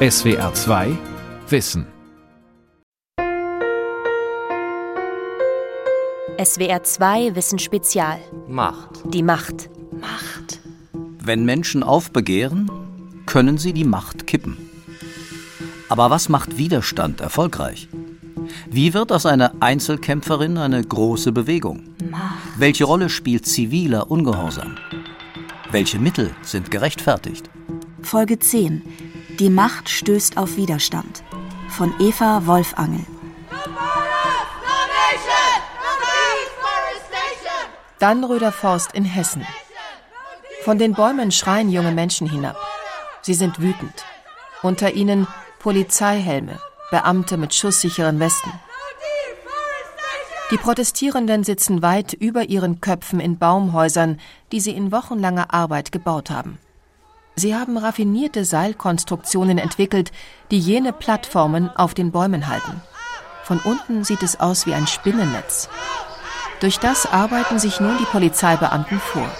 SWR 2 Wissen. SWR 2 Wissen Spezial. Macht. Die Macht. Macht. Wenn Menschen aufbegehren, können sie die Macht kippen. Aber was macht Widerstand erfolgreich? Wie wird aus einer Einzelkämpferin eine große Bewegung? Macht. Welche Rolle spielt ziviler Ungehorsam? Welche Mittel sind gerechtfertigt? Folge 10. Die Macht stößt auf Widerstand. Von Eva Wolfangel. Dannröder Forst in Hessen. Von den Bäumen schreien junge Menschen hinab. Sie sind wütend. Unter ihnen Polizeihelme, Beamte mit schusssicheren Westen. Die Protestierenden sitzen weit über ihren Köpfen in Baumhäusern, die sie in wochenlanger Arbeit gebaut haben. Sie haben raffinierte Seilkonstruktionen entwickelt, die jene Plattformen auf den Bäumen halten. Von unten sieht es aus wie ein Spinnennetz. Durch das arbeiten sich nun die Polizeibeamten vor.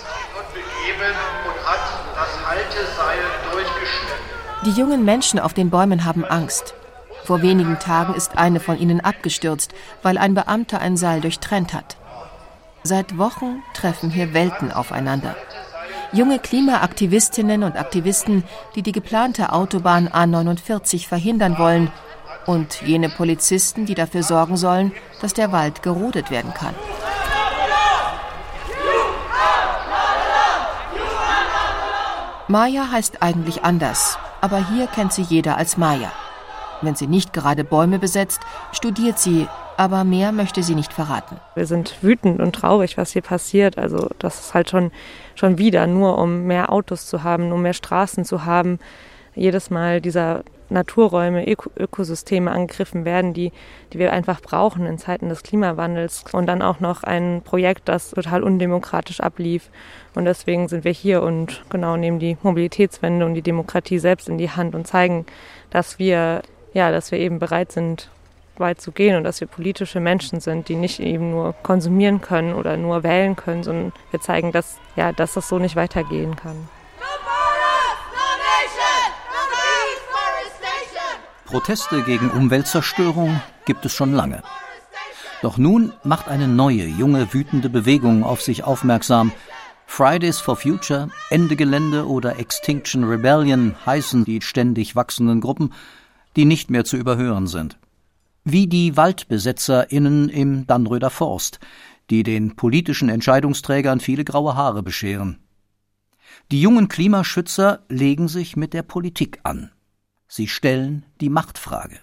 Die jungen Menschen auf den Bäumen haben Angst. Vor wenigen Tagen ist eine von ihnen abgestürzt, weil ein Beamter ein Seil durchtrennt hat. Seit Wochen treffen hier Welten aufeinander. Junge Klimaaktivistinnen und Aktivisten, die die geplante Autobahn A49 verhindern wollen, und jene Polizisten, die dafür sorgen sollen, dass der Wald gerodet werden kann. Maya heißt eigentlich anders, aber hier kennt sie jeder als Maya. Wenn sie nicht gerade Bäume besetzt, studiert sie, aber mehr möchte sie nicht verraten. Wir sind wütend und traurig, was hier passiert. Also das ist halt schon, schon wieder nur, um mehr Autos zu haben, um mehr Straßen zu haben. Jedes Mal dieser Naturräume, Öko Ökosysteme angegriffen werden, die, die wir einfach brauchen in Zeiten des Klimawandels. Und dann auch noch ein Projekt, das total undemokratisch ablief. Und deswegen sind wir hier und genau nehmen die Mobilitätswende und die Demokratie selbst in die Hand und zeigen, dass wir, ja, dass wir eben bereit sind, weit zu gehen und dass wir politische Menschen sind, die nicht eben nur konsumieren können oder nur wählen können, sondern wir zeigen, dass, ja, dass das so nicht weitergehen kann. Proteste gegen Umweltzerstörung gibt es schon lange. Doch nun macht eine neue, junge, wütende Bewegung auf sich aufmerksam. Fridays for Future, Ende Gelände oder Extinction Rebellion heißen die ständig wachsenden Gruppen, die nicht mehr zu überhören sind. Wie die WaldbesetzerInnen im Dannröder Forst, die den politischen Entscheidungsträgern viele graue Haare bescheren. Die jungen Klimaschützer legen sich mit der Politik an. Sie stellen die Machtfrage.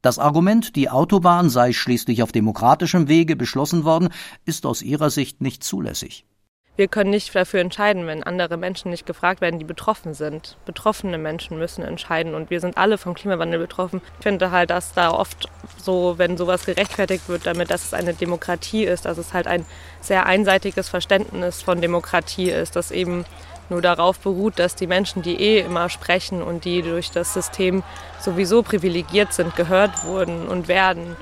Das Argument, die Autobahn sei schließlich auf demokratischem Wege beschlossen worden, ist aus ihrer Sicht nicht zulässig. Wir können nicht dafür entscheiden, wenn andere Menschen nicht gefragt werden, die betroffen sind. Betroffene Menschen müssen entscheiden und wir sind alle vom Klimawandel betroffen. Ich finde halt, dass da oft so, wenn sowas gerechtfertigt wird, damit, dass es eine Demokratie ist, dass es halt ein sehr einseitiges Verständnis von Demokratie ist, dass eben nur darauf beruht, dass die Menschen, die eh immer sprechen und die durch das System sowieso privilegiert sind, gehört wurden und werden.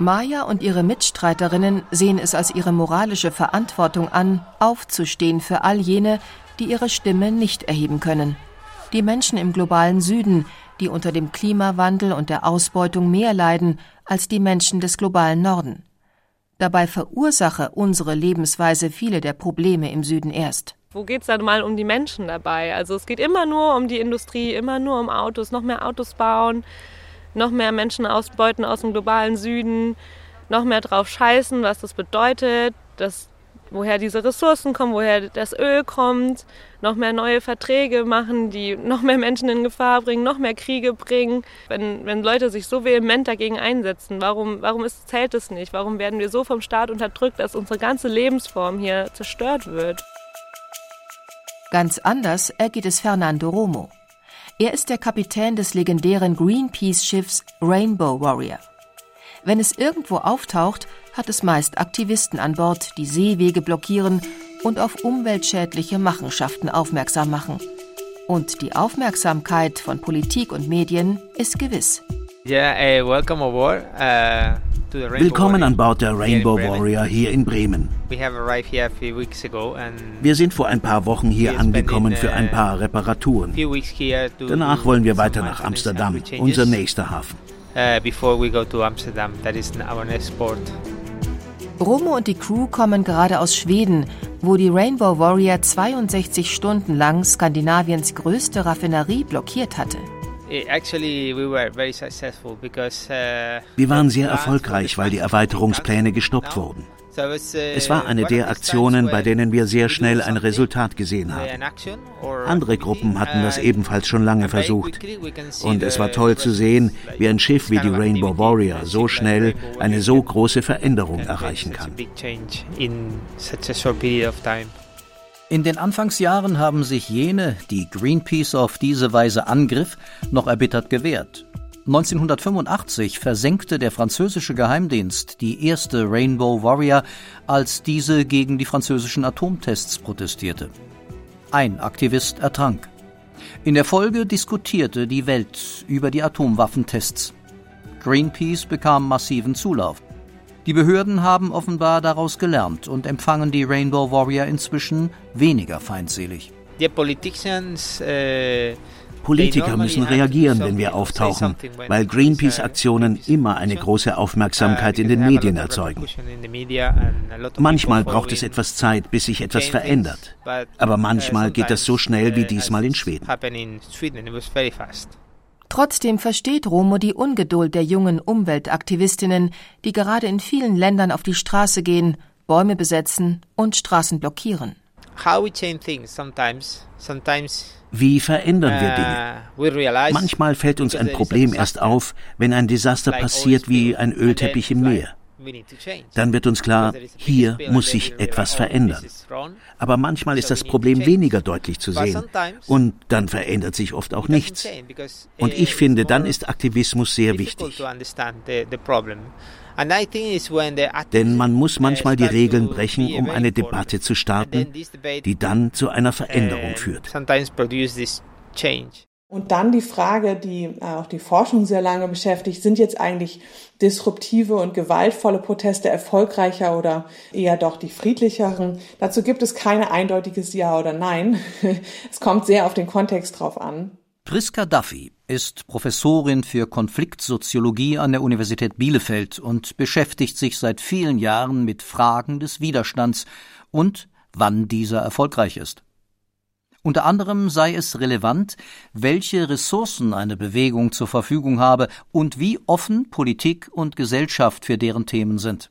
Maya und ihre Mitstreiterinnen sehen es als ihre moralische Verantwortung an, aufzustehen für all jene, die ihre Stimme nicht erheben können. Die Menschen im globalen Süden, die unter dem Klimawandel und der Ausbeutung mehr leiden als die Menschen des globalen Norden. Dabei verursache unsere Lebensweise viele der Probleme im Süden erst. Wo geht es dann mal um die Menschen dabei? Also es geht immer nur um die Industrie, immer nur um Autos, noch mehr Autos bauen, noch mehr Menschen ausbeuten aus dem globalen Süden, noch mehr drauf scheißen, was das bedeutet, dass woher diese Ressourcen kommen, woher das Öl kommt, noch mehr neue Verträge machen, die noch mehr Menschen in Gefahr bringen, noch mehr Kriege bringen. Wenn, wenn Leute sich so vehement dagegen einsetzen, warum, warum ist, zählt es nicht? Warum werden wir so vom Staat unterdrückt, dass unsere ganze Lebensform hier zerstört wird? Ganz anders ergeht es Fernando Romo. Er ist der Kapitän des legendären Greenpeace-Schiffs Rainbow Warrior. Wenn es irgendwo auftaucht, hat es meist Aktivisten an Bord, die Seewege blockieren und auf umweltschädliche Machenschaften aufmerksam machen. Und die Aufmerksamkeit von Politik und Medien ist gewiss. Yeah, uh, welcome aboard. Uh, Willkommen an Bord der Rainbow Warrior hier in Bremen. Wir sind vor ein paar Wochen hier angekommen für ein uh, paar Reparaturen. Danach wollen wir weiter nach Amsterdam, unser nächster Hafen. Uh, Romo und die Crew kommen gerade aus Schweden, wo die Rainbow Warrior 62 Stunden lang Skandinaviens größte Raffinerie blockiert hatte. Uh, Wir waren sehr erfolgreich, weil die Erweiterungspläne gestoppt wurden. Uh, es war eine der Aktionen, bei denen wir sehr schnell ein Resultat gesehen haben. Andere Gruppen hatten das uh, ebenfalls schon lange versucht. Und es war toll zu sehen, wie ein Schiff wie die Rainbow Warrior so schnell eine so große Veränderung erreichen kann. In den Anfangsjahren haben sich jene, die Greenpeace auf diese Weise angriff, noch erbittert gewehrt. 1985 versenkte der französische Geheimdienst die erste Rainbow Warrior, als diese gegen die französischen Atomtests protestierte. Ein Aktivist ertrank. In der Folge diskutierte die Welt über die Atomwaffentests. Greenpeace bekam massiven Zulauf. Die Behörden haben offenbar daraus gelernt und empfangen die Rainbow Warrior inzwischen weniger feindselig. Die äh Politiker müssen reagieren, wenn wir auftauchen, weil Greenpeace-Aktionen immer eine große Aufmerksamkeit in den Medien erzeugen. Manchmal braucht es etwas Zeit, bis sich etwas verändert. Aber manchmal geht das so schnell wie diesmal in Schweden. Trotzdem versteht Romo die Ungeduld der jungen Umweltaktivistinnen, die gerade in vielen Ländern auf die Straße gehen, Bäume besetzen und Straßen blockieren. Wie verändern wir Dinge? Manchmal fällt uns ein Problem erst auf, wenn ein Desaster passiert wie ein Ölteppich im Meer. Dann wird uns klar, hier muss sich etwas verändern. Aber manchmal ist das Problem weniger deutlich zu sehen und dann verändert sich oft auch nichts. Und ich finde, dann ist Aktivismus sehr wichtig. Denn man muss manchmal die Regeln brechen, um eine Debatte zu starten, die dann zu einer Veränderung führt. Und dann die Frage, die äh, auch die Forschung sehr lange beschäftigt, sind jetzt eigentlich disruptive und gewaltvolle Proteste erfolgreicher oder eher doch die friedlicheren? Dazu gibt es kein eindeutiges Ja oder Nein. Es kommt sehr auf den Kontext drauf an. Priska Duffy ist Professorin für Konfliktsoziologie an der Universität Bielefeld und beschäftigt sich seit vielen Jahren mit Fragen des Widerstands und wann dieser erfolgreich ist. Unter anderem sei es relevant, welche Ressourcen eine Bewegung zur Verfügung habe und wie offen Politik und Gesellschaft für deren Themen sind.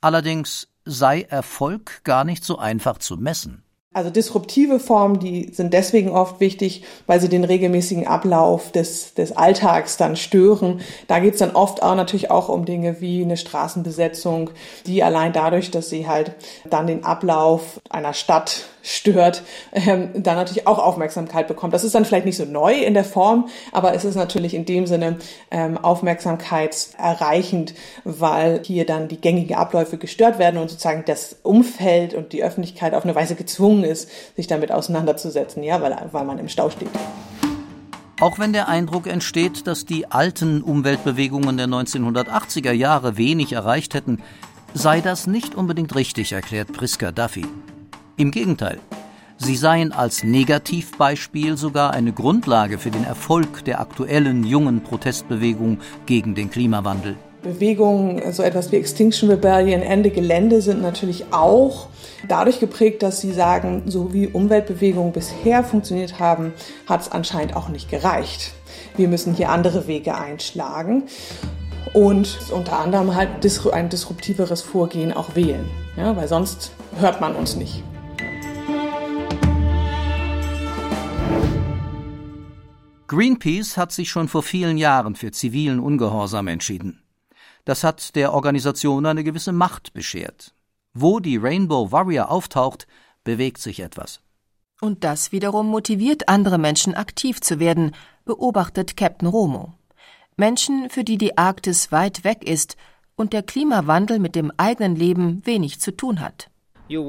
Allerdings sei Erfolg gar nicht so einfach zu messen. Also disruptive Formen, die sind deswegen oft wichtig, weil sie den regelmäßigen Ablauf des, des Alltags dann stören. Da geht's dann oft auch natürlich auch um Dinge wie eine Straßenbesetzung, die allein dadurch, dass sie halt dann den Ablauf einer Stadt stört, ähm, dann natürlich auch Aufmerksamkeit bekommt. Das ist dann vielleicht nicht so neu in der Form, aber es ist natürlich in dem Sinne ähm, aufmerksamkeitserreichend, weil hier dann die gängigen Abläufe gestört werden und sozusagen das Umfeld und die Öffentlichkeit auf eine Weise gezwungen ist, sich damit auseinanderzusetzen, ja, weil, weil man im Stau steht. Auch wenn der Eindruck entsteht, dass die alten Umweltbewegungen der 1980er Jahre wenig erreicht hätten, sei das nicht unbedingt richtig, erklärt Priska Duffy. Im Gegenteil, sie seien als Negativbeispiel sogar eine Grundlage für den Erfolg der aktuellen jungen Protestbewegung gegen den Klimawandel. Bewegungen, so etwas wie Extinction Rebellion, Ende Gelände sind natürlich auch dadurch geprägt, dass sie sagen, so wie Umweltbewegungen bisher funktioniert haben, hat es anscheinend auch nicht gereicht. Wir müssen hier andere Wege einschlagen und unter anderem halt ein disruptiveres Vorgehen auch wählen, ja, weil sonst hört man uns nicht. Greenpeace hat sich schon vor vielen Jahren für zivilen Ungehorsam entschieden. Das hat der Organisation eine gewisse Macht beschert. Wo die Rainbow Warrior auftaucht, bewegt sich etwas. Und das wiederum motiviert andere Menschen aktiv zu werden, beobachtet Captain Romo. Menschen, für die die Arktis weit weg ist und der Klimawandel mit dem eigenen Leben wenig zu tun hat. Du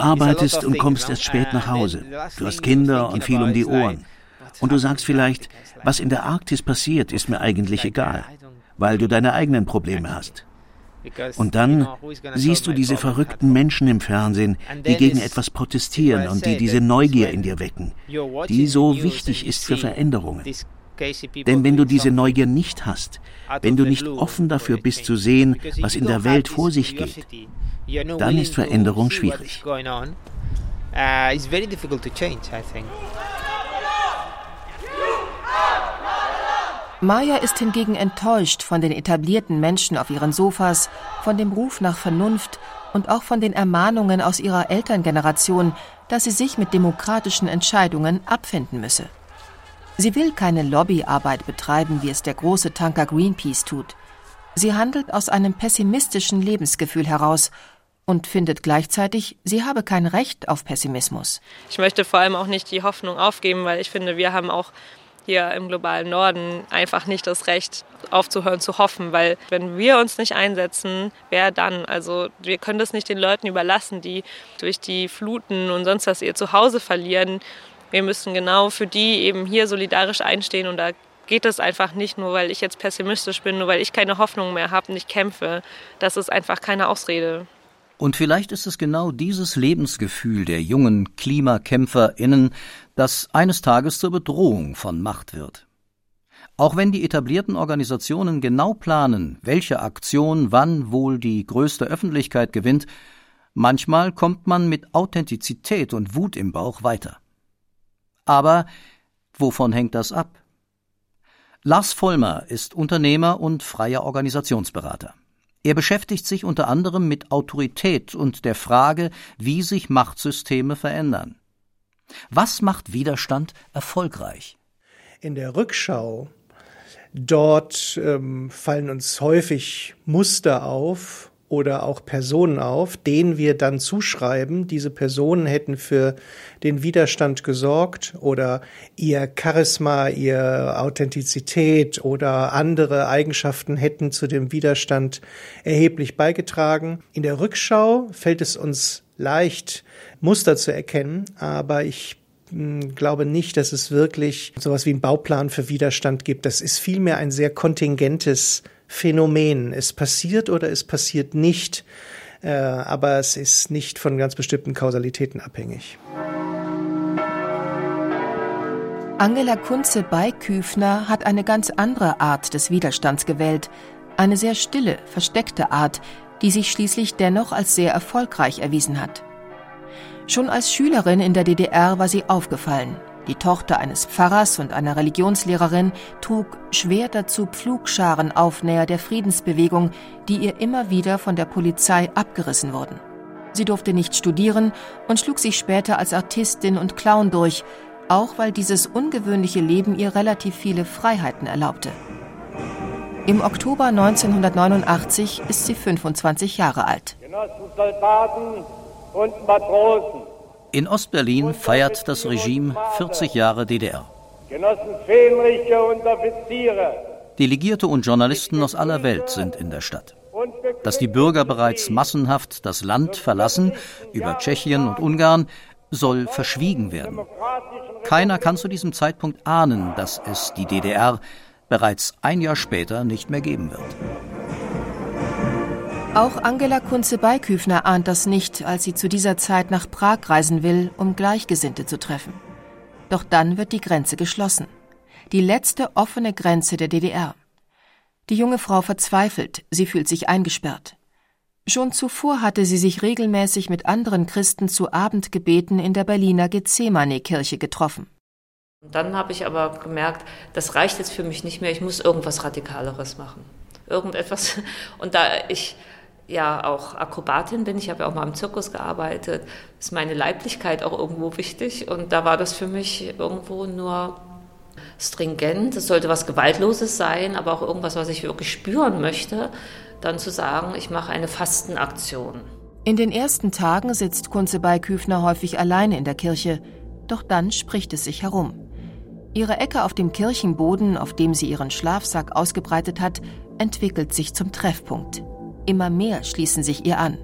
arbeitest und kommst erst spät nach Hause. Du hast Kinder und viel um die Ohren. Und du sagst vielleicht, was in der Arktis passiert, ist mir eigentlich egal, weil du deine eigenen Probleme hast. Und dann siehst du diese verrückten Menschen im Fernsehen, die gegen etwas protestieren und die diese Neugier in dir wecken, die so wichtig ist für Veränderungen. Denn wenn du diese Neugier nicht hast, wenn du nicht offen dafür bist zu sehen, was in der Welt vor sich geht, dann ist Veränderung schwierig. Uh, Maya ist hingegen enttäuscht von den etablierten Menschen auf ihren Sofas, von dem Ruf nach Vernunft und auch von den Ermahnungen aus ihrer Elterngeneration, dass sie sich mit demokratischen Entscheidungen abfinden müsse. Sie will keine Lobbyarbeit betreiben, wie es der große Tanker Greenpeace tut. Sie handelt aus einem pessimistischen Lebensgefühl heraus und findet gleichzeitig, sie habe kein Recht auf Pessimismus. Ich möchte vor allem auch nicht die Hoffnung aufgeben, weil ich finde, wir haben auch hier im globalen Norden einfach nicht das Recht aufzuhören zu hoffen, weil wenn wir uns nicht einsetzen, wer dann? Also wir können das nicht den Leuten überlassen, die durch die Fluten und sonst was ihr Zuhause verlieren. Wir müssen genau für die eben hier solidarisch einstehen und da geht es einfach nicht nur, weil ich jetzt pessimistisch bin, nur weil ich keine Hoffnung mehr habe und ich kämpfe. Das ist einfach keine Ausrede. Und vielleicht ist es genau dieses Lebensgefühl der jungen KlimakämpferInnen, das eines Tages zur Bedrohung von Macht wird. Auch wenn die etablierten Organisationen genau planen, welche Aktion wann wohl die größte Öffentlichkeit gewinnt, manchmal kommt man mit Authentizität und Wut im Bauch weiter. Aber wovon hängt das ab? Lars Vollmer ist Unternehmer und freier Organisationsberater. Er beschäftigt sich unter anderem mit Autorität und der Frage, wie sich Machtsysteme verändern. Was macht Widerstand erfolgreich? In der Rückschau, dort ähm, fallen uns häufig Muster auf, oder auch Personen auf, denen wir dann zuschreiben, diese Personen hätten für den Widerstand gesorgt oder ihr Charisma, ihr Authentizität oder andere Eigenschaften hätten zu dem Widerstand erheblich beigetragen. In der Rückschau fällt es uns leicht, Muster zu erkennen, aber ich hm, glaube nicht, dass es wirklich sowas wie einen Bauplan für Widerstand gibt. Das ist vielmehr ein sehr kontingentes Phänomen. Es passiert oder es passiert nicht, äh, aber es ist nicht von ganz bestimmten Kausalitäten abhängig. Angela Kunze Beiküfner hat eine ganz andere Art des Widerstands gewählt, eine sehr stille, versteckte Art, die sich schließlich dennoch als sehr erfolgreich erwiesen hat. Schon als Schülerin in der DDR war sie aufgefallen. Die Tochter eines Pfarrers und einer Religionslehrerin trug schwer dazu Pflugscharenaufnäher der Friedensbewegung, die ihr immer wieder von der Polizei abgerissen wurden. Sie durfte nicht studieren und schlug sich später als Artistin und Clown durch, auch weil dieses ungewöhnliche Leben ihr relativ viele Freiheiten erlaubte. Im Oktober 1989 ist sie 25 Jahre alt. Genossen Soldaten und Matrosen, in Ostberlin feiert das Regime 40 Jahre DDR. Genossen Fähnriche und Offiziere. Delegierte und Journalisten aus aller Welt sind in der Stadt. Dass die Bürger bereits massenhaft das Land verlassen, über Tschechien und Ungarn, soll verschwiegen werden. Keiner kann zu diesem Zeitpunkt ahnen, dass es die DDR bereits ein Jahr später nicht mehr geben wird. Auch Angela Kunze-Beiküfner ahnt das nicht, als sie zu dieser Zeit nach Prag reisen will, um Gleichgesinnte zu treffen. Doch dann wird die Grenze geschlossen. Die letzte offene Grenze der DDR. Die junge Frau verzweifelt, sie fühlt sich eingesperrt. Schon zuvor hatte sie sich regelmäßig mit anderen Christen zu Abendgebeten in der Berliner Gethsemane-Kirche getroffen. Dann habe ich aber gemerkt, das reicht jetzt für mich nicht mehr, ich muss irgendwas Radikaleres machen. Irgendetwas. Und da ich ja auch Akrobatin bin, ich habe ja auch mal im Zirkus gearbeitet, ist meine Leiblichkeit auch irgendwo wichtig und da war das für mich irgendwo nur stringent, es sollte was Gewaltloses sein, aber auch irgendwas, was ich wirklich spüren möchte, dann zu sagen, ich mache eine Fastenaktion. In den ersten Tagen sitzt Kunze Beiküfner häufig alleine in der Kirche, doch dann spricht es sich herum. Ihre Ecke auf dem Kirchenboden, auf dem sie ihren Schlafsack ausgebreitet hat, entwickelt sich zum Treffpunkt. Immer mehr schließen sich ihr an.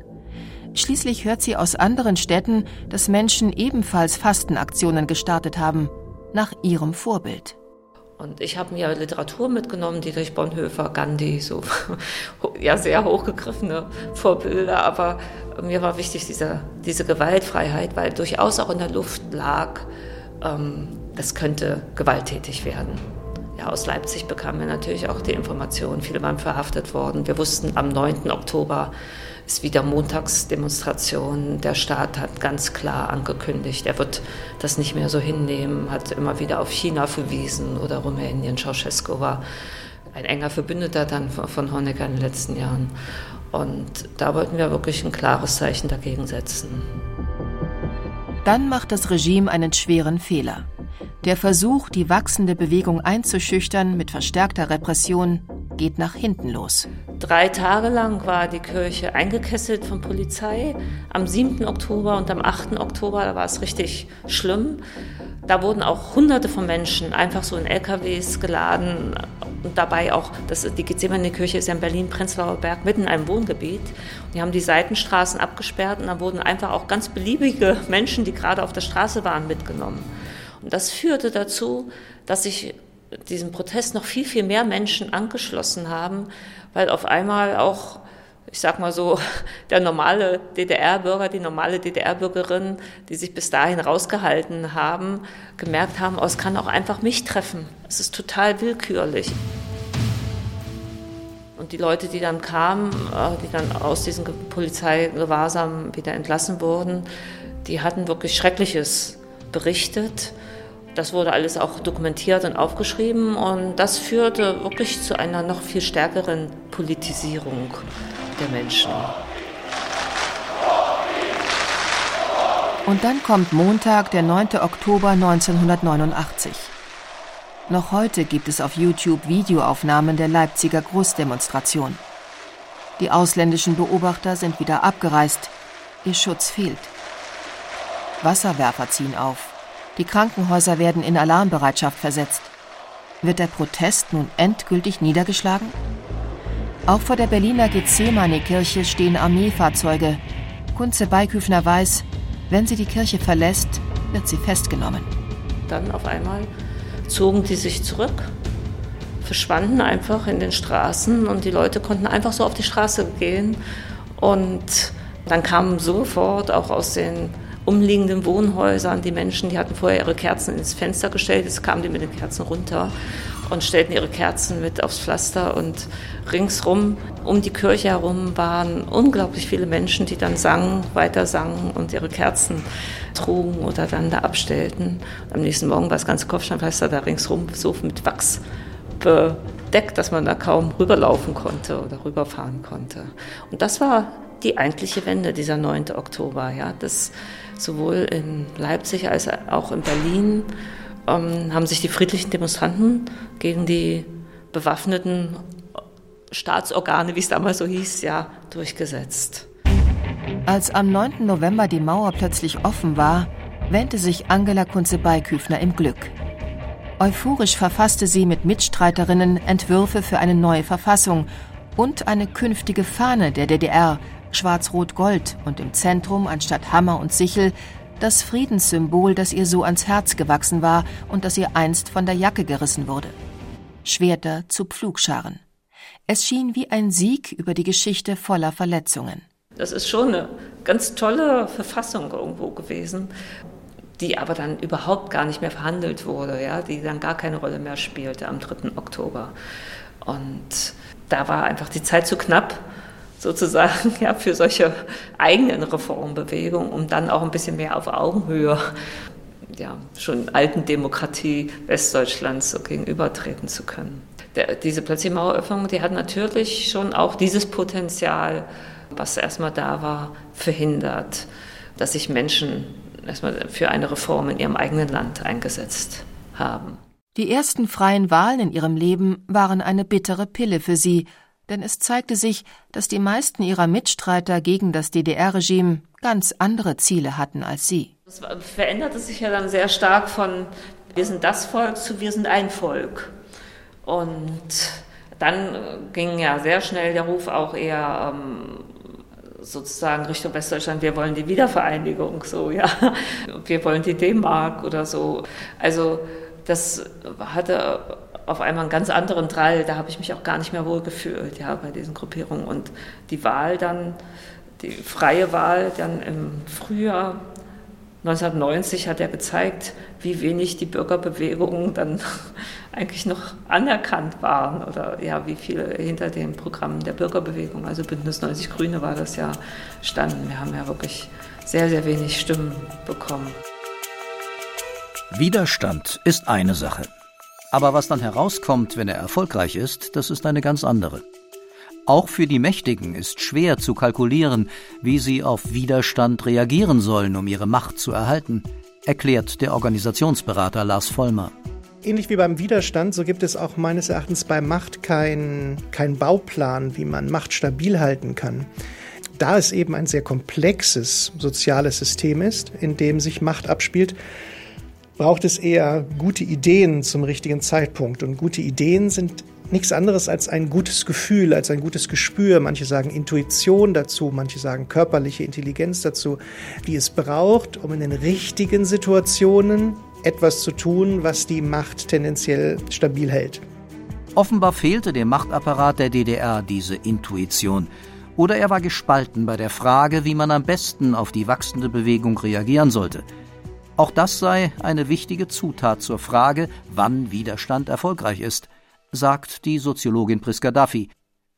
Schließlich hört sie aus anderen Städten, dass Menschen ebenfalls Fastenaktionen gestartet haben. nach ihrem Vorbild. Und ich habe mir Literatur mitgenommen, Dietrich Bonhoeffer, Gandhi, so ja sehr hochgegriffene Vorbilder. Aber mir war wichtig diese, diese Gewaltfreiheit, weil durchaus auch in der Luft lag, ähm, das könnte gewalttätig werden. Ja, aus Leipzig bekamen wir natürlich auch die Information, viele waren verhaftet worden. Wir wussten, am 9. Oktober ist wieder Montagsdemonstration. Der Staat hat ganz klar angekündigt, er wird das nicht mehr so hinnehmen, hat immer wieder auf China verwiesen oder Rumänien. Ceausescu war ein enger Verbündeter dann von Honecker in den letzten Jahren. Und da wollten wir wirklich ein klares Zeichen dagegen setzen. Dann macht das Regime einen schweren Fehler. Der Versuch, die wachsende Bewegung einzuschüchtern mit verstärkter Repression, geht nach hinten los. Drei Tage lang war die Kirche eingekesselt von Polizei. Am 7. Oktober und am 8. Oktober, da war es richtig schlimm. Da wurden auch Hunderte von Menschen einfach so in LKWs geladen und dabei auch, das, die Gethsemane-Kirche ist ja in Berlin-Prenzlauer Berg mitten in einem Wohngebiet. Die haben die Seitenstraßen abgesperrt und da wurden einfach auch ganz beliebige Menschen, die gerade auf der Straße waren, mitgenommen. Und das führte dazu, dass sich diesem Protest noch viel, viel mehr Menschen angeschlossen haben, weil auf einmal auch, ich sag mal so, der normale DDR-Bürger, die normale DDR-Bürgerin, die sich bis dahin rausgehalten haben, gemerkt haben, oh, es kann auch einfach mich treffen. Es ist total willkürlich. Und die Leute, die dann kamen, äh, die dann aus diesem Polizeigewahrsam wieder entlassen wurden, die hatten wirklich Schreckliches berichtet. Das wurde alles auch dokumentiert und aufgeschrieben und das führte wirklich zu einer noch viel stärkeren Politisierung der Menschen. Und dann kommt Montag, der 9. Oktober 1989. Noch heute gibt es auf YouTube Videoaufnahmen der Leipziger Großdemonstration. Die ausländischen Beobachter sind wieder abgereist. Ihr Schutz fehlt. Wasserwerfer ziehen auf. Die Krankenhäuser werden in Alarmbereitschaft versetzt. Wird der Protest nun endgültig niedergeschlagen? Auch vor der Berliner Gethsemane-Kirche stehen Armeefahrzeuge. Kunze Beiküfner weiß, wenn sie die Kirche verlässt, wird sie festgenommen. Dann auf einmal zogen die sich zurück, verschwanden einfach in den Straßen und die Leute konnten einfach so auf die Straße gehen. Und dann kamen sofort auch aus den umliegenden Wohnhäusern, die Menschen, die hatten vorher ihre Kerzen ins Fenster gestellt, jetzt kamen die mit den Kerzen runter und stellten ihre Kerzen mit aufs Pflaster und ringsrum um die Kirche herum waren unglaublich viele Menschen, die dann sangen, weiter sangen und ihre Kerzen trugen oder dann da abstellten. Am nächsten Morgen war das ganze Kopfsteinpflaster da ringsrum so mit Wachs bedeckt, dass man da kaum rüberlaufen konnte oder rüberfahren konnte. Und das war die eigentliche Wende, dieser 9. Oktober. Ja, das sowohl in Leipzig als auch in Berlin ähm, haben sich die friedlichen Demonstranten gegen die bewaffneten Staatsorgane, wie es damals so hieß, ja, durchgesetzt. Als am 9. November die Mauer plötzlich offen war, wähnte sich Angela Kunze-Beiküfner im Glück. Euphorisch verfasste sie mit Mitstreiterinnen Entwürfe für eine neue Verfassung und eine künftige Fahne der DDR, schwarz-rot-gold und im Zentrum anstatt Hammer und Sichel das Friedenssymbol, das ihr so ans Herz gewachsen war und das ihr einst von der Jacke gerissen wurde. Schwerter zu Pflugscharen. Es schien wie ein Sieg über die Geschichte voller Verletzungen. Das ist schon eine ganz tolle Verfassung irgendwo gewesen, die aber dann überhaupt gar nicht mehr verhandelt wurde, ja, die dann gar keine Rolle mehr spielte am 3. Oktober. Und da war einfach die Zeit zu knapp sozusagen ja, für solche eigenen Reformbewegungen, um dann auch ein bisschen mehr auf Augenhöhe ja, schon alten Demokratie Westdeutschlands so gegenübertreten zu können. Der, diese plötzliche Maueröffnung, die hat natürlich schon auch dieses Potenzial, was erstmal da war, verhindert, dass sich Menschen erstmal für eine Reform in ihrem eigenen Land eingesetzt haben. Die ersten freien Wahlen in ihrem Leben waren eine bittere Pille für sie, denn es zeigte sich, dass die meisten ihrer Mitstreiter gegen das DDR-Regime ganz andere Ziele hatten als sie. Es veränderte sich ja dann sehr stark von wir sind das Volk zu wir sind ein Volk. Und dann ging ja sehr schnell der Ruf auch eher ähm, sozusagen Richtung Westdeutschland, wir wollen die Wiedervereinigung, so, ja. Wir wollen die D-Mark oder so. Also das hatte auf einmal einen ganz anderen Drall. Da habe ich mich auch gar nicht mehr wohl gefühlt, ja, bei diesen Gruppierungen. Und die Wahl dann, die freie Wahl dann im Frühjahr 1990 hat er gezeigt, wie wenig die Bürgerbewegungen dann eigentlich noch anerkannt waren oder ja, wie viele hinter den Programmen der Bürgerbewegung, also Bündnis 90 Grüne war das ja, standen. Wir haben ja wirklich sehr, sehr wenig Stimmen bekommen. Widerstand ist eine Sache. Aber was dann herauskommt, wenn er erfolgreich ist, das ist eine ganz andere. Auch für die Mächtigen ist schwer zu kalkulieren, wie sie auf Widerstand reagieren sollen, um ihre Macht zu erhalten, erklärt der Organisationsberater Lars Vollmer. Ähnlich wie beim Widerstand, so gibt es auch meines Erachtens bei Macht keinen kein Bauplan, wie man Macht stabil halten kann. Da es eben ein sehr komplexes soziales System ist, in dem sich Macht abspielt, braucht es eher gute Ideen zum richtigen Zeitpunkt. Und gute Ideen sind nichts anderes als ein gutes Gefühl, als ein gutes Gespür. Manche sagen Intuition dazu, manche sagen körperliche Intelligenz dazu, die es braucht, um in den richtigen Situationen etwas zu tun, was die Macht tendenziell stabil hält. Offenbar fehlte dem Machtapparat der DDR diese Intuition. Oder er war gespalten bei der Frage, wie man am besten auf die wachsende Bewegung reagieren sollte. Auch das sei eine wichtige Zutat zur Frage, wann Widerstand erfolgreich ist, sagt die Soziologin Priska Duffy.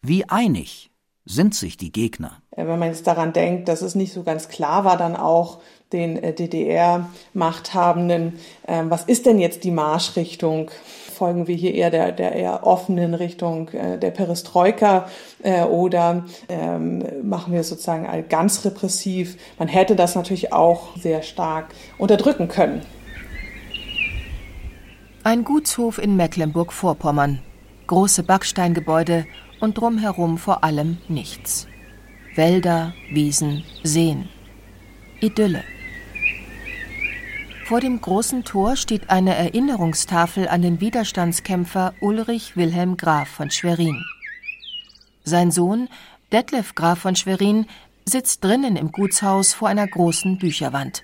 Wie einig sind sich die Gegner? Wenn man jetzt daran denkt, dass es nicht so ganz klar war, dann auch den äh, DDR-Machthabenden, ähm, was ist denn jetzt die Marschrichtung? Folgen wir hier eher der, der eher offenen Richtung äh, der Perestroika äh, oder ähm, machen wir es sozusagen ganz repressiv? Man hätte das natürlich auch sehr stark unterdrücken können. Ein Gutshof in Mecklenburg-Vorpommern. Große Backsteingebäude und drumherum vor allem nichts. Wälder, Wiesen, Seen. Idylle. Vor dem großen Tor steht eine Erinnerungstafel an den Widerstandskämpfer Ulrich Wilhelm Graf von Schwerin. Sein Sohn, Detlef Graf von Schwerin, sitzt drinnen im Gutshaus vor einer großen Bücherwand.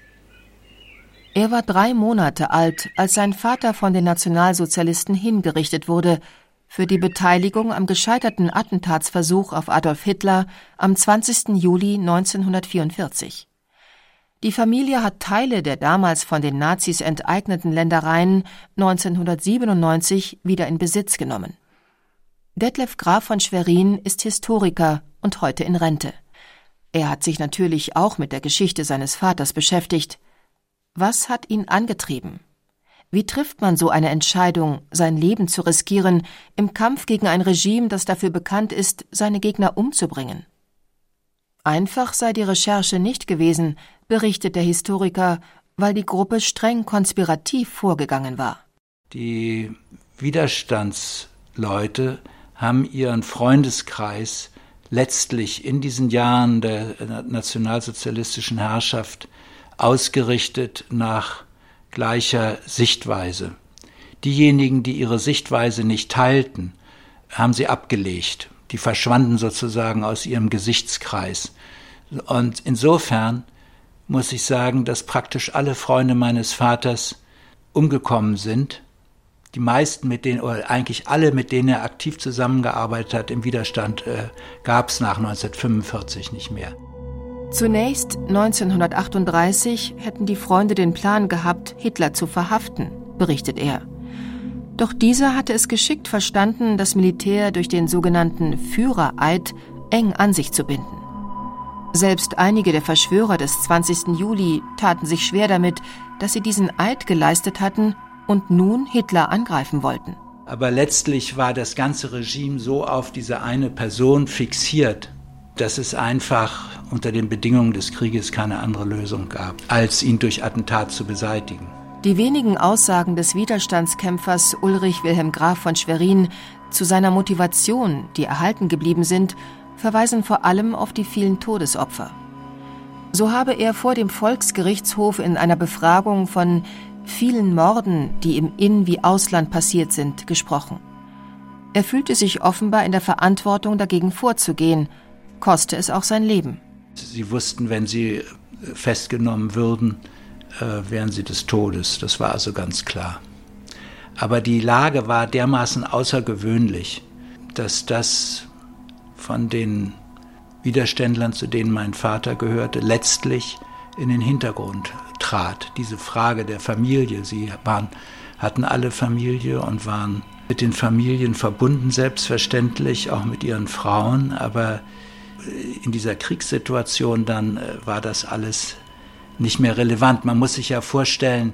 Er war drei Monate alt, als sein Vater von den Nationalsozialisten hingerichtet wurde für die Beteiligung am gescheiterten Attentatsversuch auf Adolf Hitler am 20. Juli 1944. Die Familie hat Teile der damals von den Nazis enteigneten Ländereien 1997 wieder in Besitz genommen. Detlef Graf von Schwerin ist Historiker und heute in Rente. Er hat sich natürlich auch mit der Geschichte seines Vaters beschäftigt. Was hat ihn angetrieben? Wie trifft man so eine Entscheidung, sein Leben zu riskieren, im Kampf gegen ein Regime, das dafür bekannt ist, seine Gegner umzubringen? Einfach sei die Recherche nicht gewesen, berichtet der Historiker, weil die Gruppe streng konspirativ vorgegangen war. Die Widerstandsleute haben ihren Freundeskreis letztlich in diesen Jahren der nationalsozialistischen Herrschaft ausgerichtet nach gleicher Sichtweise. Diejenigen, die ihre Sichtweise nicht teilten, haben sie abgelegt. Die verschwanden sozusagen aus ihrem Gesichtskreis. Und insofern muss ich sagen, dass praktisch alle Freunde meines Vaters umgekommen sind. Die meisten mit denen, oder eigentlich alle, mit denen er aktiv zusammengearbeitet hat im Widerstand, äh, gab es nach 1945 nicht mehr. Zunächst 1938 hätten die Freunde den Plan gehabt, Hitler zu verhaften, berichtet er. Doch dieser hatte es geschickt verstanden, das Militär durch den sogenannten Führereid eng an sich zu binden. Selbst einige der Verschwörer des 20. Juli taten sich schwer damit, dass sie diesen Eid geleistet hatten und nun Hitler angreifen wollten. Aber letztlich war das ganze Regime so auf diese eine Person fixiert, dass es einfach unter den Bedingungen des Krieges keine andere Lösung gab, als ihn durch Attentat zu beseitigen. Die wenigen Aussagen des Widerstandskämpfers Ulrich Wilhelm Graf von Schwerin zu seiner Motivation, die erhalten geblieben sind, verweisen vor allem auf die vielen Todesopfer. So habe er vor dem Volksgerichtshof in einer Befragung von vielen Morden, die im In- wie Ausland passiert sind, gesprochen. Er fühlte sich offenbar in der Verantwortung, dagegen vorzugehen, koste es auch sein Leben. Sie wussten, wenn sie festgenommen würden, äh, wären sie des Todes. Das war also ganz klar. Aber die Lage war dermaßen außergewöhnlich, dass das von den Widerständlern, zu denen mein Vater gehörte, letztlich in den Hintergrund trat. Diese Frage der Familie. Sie waren, hatten alle Familie und waren mit den Familien verbunden, selbstverständlich, auch mit ihren Frauen. Aber in dieser Kriegssituation dann äh, war das alles nicht mehr relevant. Man muss sich ja vorstellen,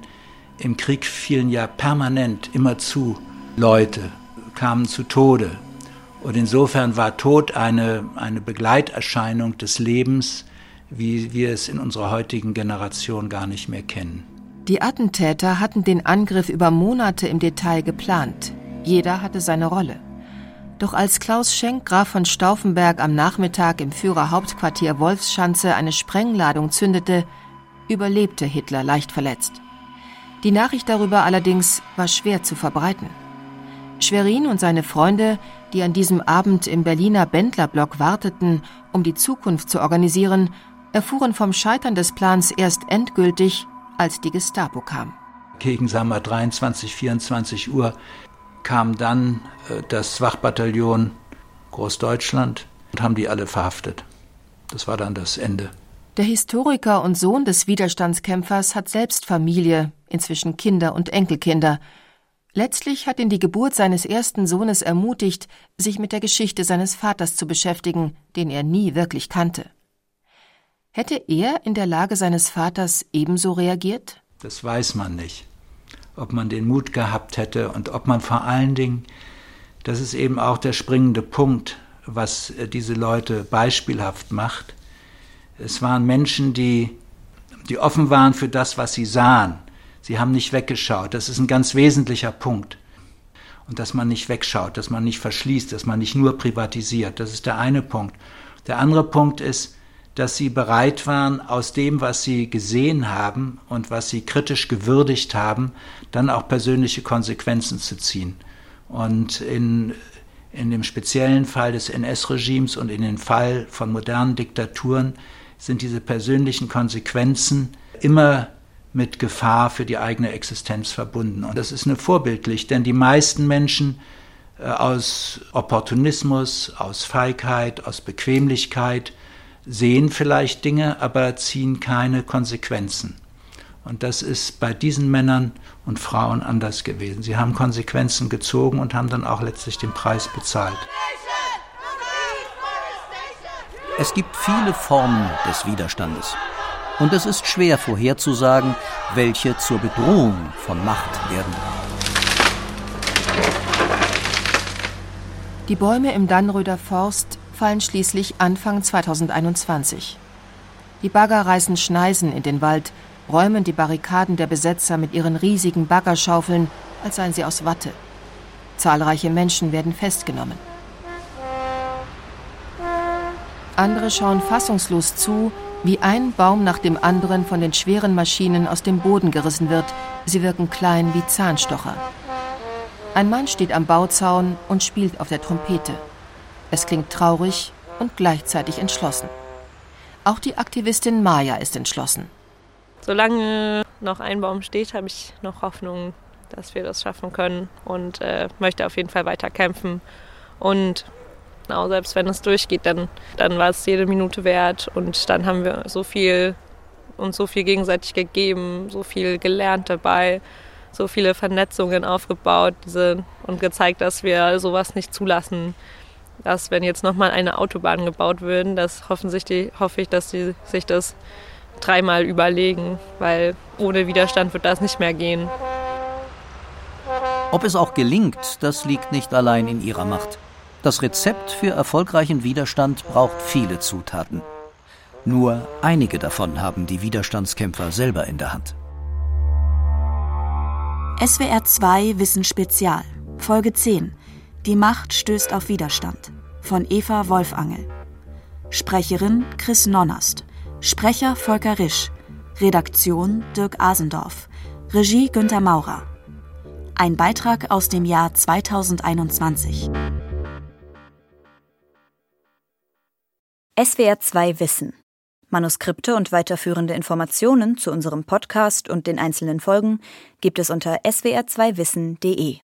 im Krieg fielen ja permanent immerzu Leute, kamen zu Tode. Und insofern war Tod eine, eine Begleiterscheinung des Lebens, wie wir es in unserer heutigen Generation gar nicht mehr kennen. Die Attentäter hatten den Angriff über Monate im Detail geplant. Jeder hatte seine Rolle. Doch als Klaus Schenk Graf von Stauffenberg am Nachmittag im Führerhauptquartier Wolfschanze eine Sprengladung zündete, überlebte Hitler leicht verletzt. Die Nachricht darüber allerdings war schwer zu verbreiten. Schwerin und seine Freunde, die an diesem Abend im Berliner Bändlerblock warteten, um die Zukunft zu organisieren, erfuhren vom Scheitern des Plans erst endgültig, als die Gestapo kam. Gegen sagen wir 23, 24 Uhr kam dann das Wachbataillon Großdeutschland und haben die alle verhaftet. Das war dann das Ende. Der Historiker und Sohn des Widerstandskämpfers hat selbst Familie, inzwischen Kinder und Enkelkinder. Letztlich hat ihn die Geburt seines ersten Sohnes ermutigt, sich mit der Geschichte seines Vaters zu beschäftigen, den er nie wirklich kannte. Hätte er in der Lage seines Vaters ebenso reagiert? Das weiß man nicht. Ob man den Mut gehabt hätte und ob man vor allen Dingen, das ist eben auch der springende Punkt, was äh, diese Leute beispielhaft macht. Es waren Menschen, die, die offen waren für das, was sie sahen Sie haben nicht weggeschaut. Das ist ein ganz wesentlicher Punkt. Und dass man nicht wegschaut, dass man nicht verschließt, dass man nicht nur privatisiert. Das ist der eine Punkt. Der andere Punkt ist, dass sie bereit waren, aus dem, was sie gesehen haben und was sie kritisch gewürdigt haben, dann auch persönliche Konsequenzen zu ziehen. Und in, in dem speziellen Fall des NS-Regimes und in dem Fall von modernen Diktaturen sind diese persönlichen Konsequenzen immer mit Gefahr für die eigene Existenz verbunden. Und das ist nur vorbildlich, denn die meisten Menschen äh, aus Opportunismus, aus Feigheit, aus Bequemlichkeit sehen vielleicht Dinge, aber ziehen keine Konsequenzen. Und das ist bei diesen Männern und Frauen anders gewesen. Sie haben Konsequenzen gezogen und haben dann auch letztlich den Preis bezahlt. Es gibt viele Formen des Widerstandes und es ist schwer vorherzusagen, welche zur Bedrohung von Macht werden. Die Bäume im Dannröder Forst fallen schließlich Anfang 2021. Die Bagger reißen Schneisen in den Wald, räumen die Barrikaden der Besetzer mit ihren riesigen Baggerschaufeln, als seien sie aus Watte. Zahlreiche Menschen werden festgenommen. Andere schauen fassungslos zu, wie ein Baum nach dem anderen von den schweren Maschinen aus dem Boden gerissen wird. Sie wirken klein wie Zahnstocher. Ein Mann steht am Bauzaun und spielt auf der Trompete. Es klingt traurig und gleichzeitig entschlossen. Auch die Aktivistin Maya ist entschlossen. Solange noch ein Baum steht, habe ich noch Hoffnung, dass wir das schaffen können und äh, möchte auf jeden Fall weiter kämpfen und Genau, selbst wenn es durchgeht, dann, dann war es jede Minute wert. Und dann haben wir so viel uns so viel gegenseitig gegeben, so viel gelernt dabei, so viele Vernetzungen aufgebaut diese, und gezeigt, dass wir sowas nicht zulassen. Dass wenn jetzt nochmal eine Autobahn gebaut würde, das hoffen sich die, hoffe ich, dass sie sich das dreimal überlegen, weil ohne Widerstand wird das nicht mehr gehen. Ob es auch gelingt, das liegt nicht allein in ihrer Macht. Das Rezept für erfolgreichen Widerstand braucht viele Zutaten. Nur einige davon haben die Widerstandskämpfer selber in der Hand. SWR 2 Wissen Spezial, Folge 10. Die Macht stößt auf Widerstand. Von Eva Wolfangel. Sprecherin Chris Nonnast. Sprecher Volker Risch. Redaktion Dirk Asendorf. Regie Günter Maurer. Ein Beitrag aus dem Jahr 2021. SWR 2 Wissen. Manuskripte und weiterführende Informationen zu unserem Podcast und den einzelnen Folgen gibt es unter swr2wissen.de.